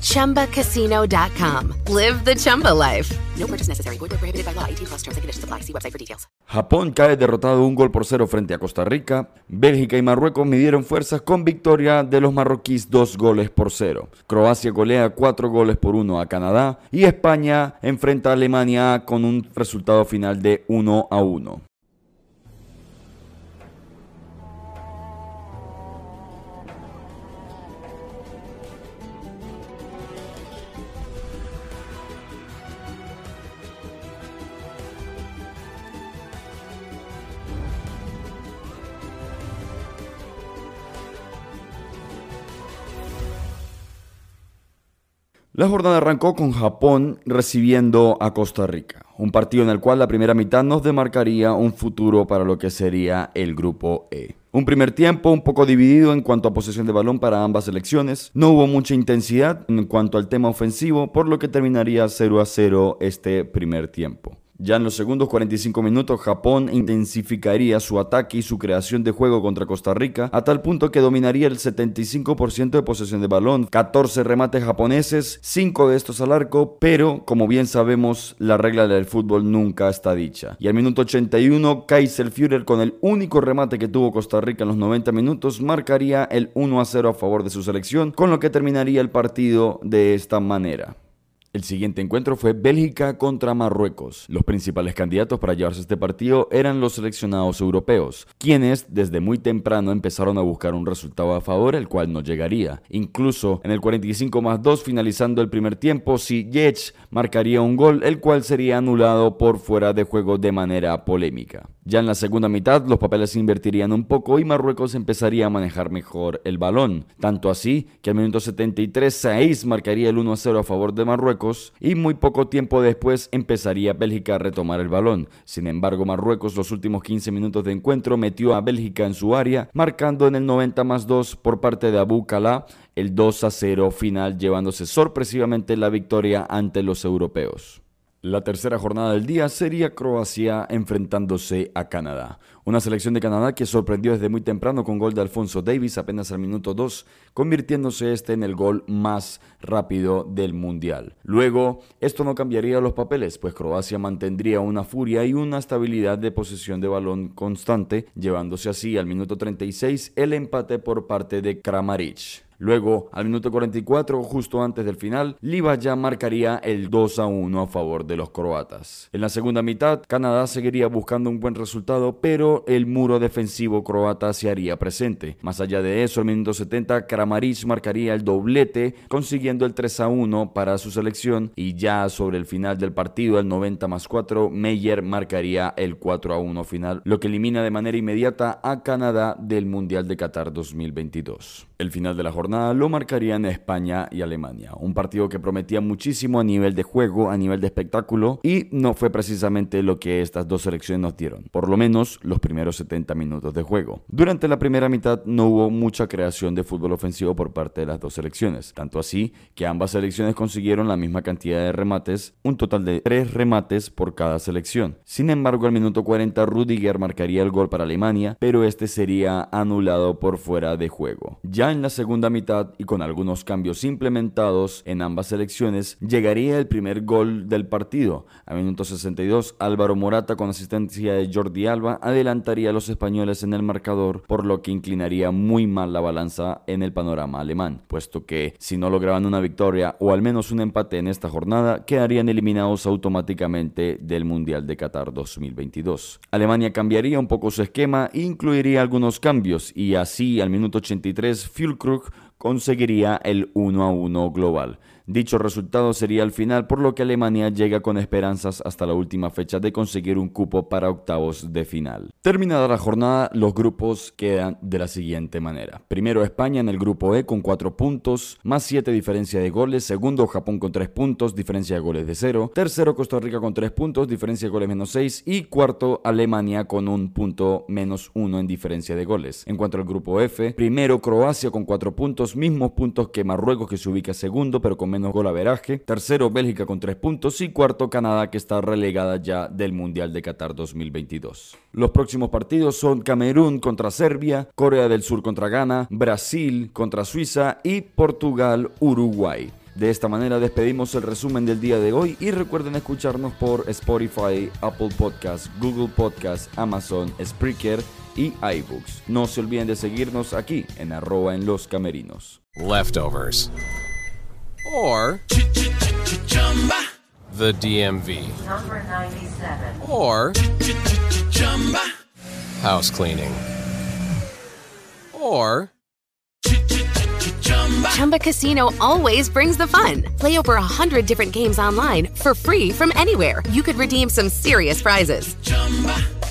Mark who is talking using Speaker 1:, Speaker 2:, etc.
Speaker 1: ChumbaCasino.com. Live the Chumba life. No purchase necessary. Void prohibited by law. 18 plus terms and conditions apply. See website for details.
Speaker 2: Japón cae derrotado un gol por cero frente a Costa Rica. Bélgica y Marruecos midieron fuerzas con victoria de los marroquíes dos goles por cero. Croacia golea cuatro goles por uno a Canadá y España enfrenta a Alemania con un resultado final de 1 a 1. La jornada arrancó con Japón recibiendo a Costa Rica, un partido en el cual la primera mitad nos demarcaría un futuro para lo que sería el grupo E. Un primer tiempo un poco dividido en cuanto a posesión de balón para ambas selecciones. No hubo mucha intensidad en cuanto al tema ofensivo, por lo que terminaría 0 a 0 este primer tiempo. Ya en los segundos 45 minutos, Japón intensificaría su ataque y su creación de juego contra Costa Rica a tal punto que dominaría el 75% de posesión de balón, 14 remates japoneses, 5 de estos al arco, pero como bien sabemos, la regla del fútbol nunca está dicha. Y al minuto 81, Kaiser Führer con el único remate que tuvo Costa Rica en los 90 minutos marcaría el 1 a 0 a favor de su selección, con lo que terminaría el partido de esta manera. El siguiente encuentro fue Bélgica contra Marruecos. Los principales candidatos para llevarse este partido eran los seleccionados europeos, quienes desde muy temprano empezaron a buscar un resultado a favor, el cual no llegaría. Incluso en el 45 más 2, finalizando el primer tiempo, Ziyech marcaría un gol, el cual sería anulado por fuera de juego de manera polémica. Ya en la segunda mitad los papeles se invertirían un poco y Marruecos empezaría a manejar mejor el balón. Tanto así que al minuto 73 Saiz marcaría el 1 a 0 a favor de Marruecos y muy poco tiempo después empezaría Bélgica a retomar el balón. Sin embargo Marruecos los últimos 15 minutos de encuentro metió a Bélgica en su área marcando en el 90 más 2 por parte de Abu Kala el 2 a 0 final llevándose sorpresivamente la victoria ante los europeos. La tercera jornada del día sería Croacia enfrentándose a Canadá. Una selección de Canadá que sorprendió desde muy temprano con gol de Alfonso Davis apenas al minuto 2, convirtiéndose este en el gol más rápido del Mundial. Luego, esto no cambiaría los papeles, pues Croacia mantendría una furia y una estabilidad de posesión de balón constante, llevándose así al minuto 36 el empate por parte de Kramaric. Luego, al minuto 44, justo antes del final, Liva ya marcaría el 2 a 1 a favor de los croatas. En la segunda mitad, Canadá seguiría buscando un buen resultado, pero el muro defensivo croata se haría presente. Más allá de eso, al minuto 70, Kramaric marcaría el doblete, consiguiendo el 3 a 1 para su selección, y ya sobre el final del partido, el 90 más 4, Meyer marcaría el 4 a 1 final, lo que elimina de manera inmediata a Canadá del Mundial de Qatar 2022. El final de la jornada lo marcarían España y Alemania, un partido que prometía muchísimo a nivel de juego, a nivel de espectáculo, y no fue precisamente lo que estas dos selecciones nos dieron, por lo menos los primeros 70 minutos de juego. Durante la primera mitad no hubo mucha creación de fútbol ofensivo por parte de las dos selecciones, tanto así que ambas selecciones consiguieron la misma cantidad de remates, un total de 3 remates por cada selección. Sin embargo, al minuto 40 Rudiger marcaría el gol para Alemania, pero este sería anulado por fuera de juego. Ya en la segunda mitad y con algunos cambios implementados en ambas selecciones, llegaría el primer gol del partido. A minuto 62, Álvaro Morata con asistencia de Jordi Alba adelantaría a los españoles en el marcador, por lo que inclinaría muy mal la balanza en el panorama alemán, puesto que si no lograban una victoria o al menos un empate en esta jornada, quedarían eliminados automáticamente del Mundial de Qatar 2022. Alemania cambiaría un poco su esquema e incluiría algunos cambios y así al minuto 83 Filkruk conseguiría el 1 a 1 global. Dicho resultado sería el final, por lo que Alemania llega con esperanzas hasta la última fecha de conseguir un cupo para octavos de final. Terminada la jornada, los grupos quedan de la siguiente manera. Primero España en el grupo E con 4 puntos, más 7 diferencia de goles. Segundo Japón con 3 puntos, diferencia de goles de 0. Tercero Costa Rica con 3 puntos, diferencia de goles menos 6. Y cuarto Alemania con un punto menos 1 en diferencia de goles. En cuanto al grupo F, primero Croacia con 4 puntos, mismos puntos que Marruecos que se ubica segundo pero con menos golaveraje. Tercero Bélgica con 3 puntos y cuarto Canadá que está relegada ya del Mundial de Qatar 2022. Los próximos partidos son Camerún contra Serbia, Corea del Sur contra Ghana, Brasil contra Suiza y Portugal-Uruguay. De esta manera despedimos el resumen del día de hoy y recuerden escucharnos por Spotify, Apple Podcasts, Google Podcasts, Amazon, Spreaker y iBooks. No se olviden de seguirnos aquí en arroba en los camerinos.
Speaker 3: Leftovers. Or the DMV.
Speaker 4: Number 97.
Speaker 3: Or house cleaning. Or
Speaker 1: Chumba Casino always brings the fun. Play over a hundred different games online for free from anywhere. You could redeem some serious prizes.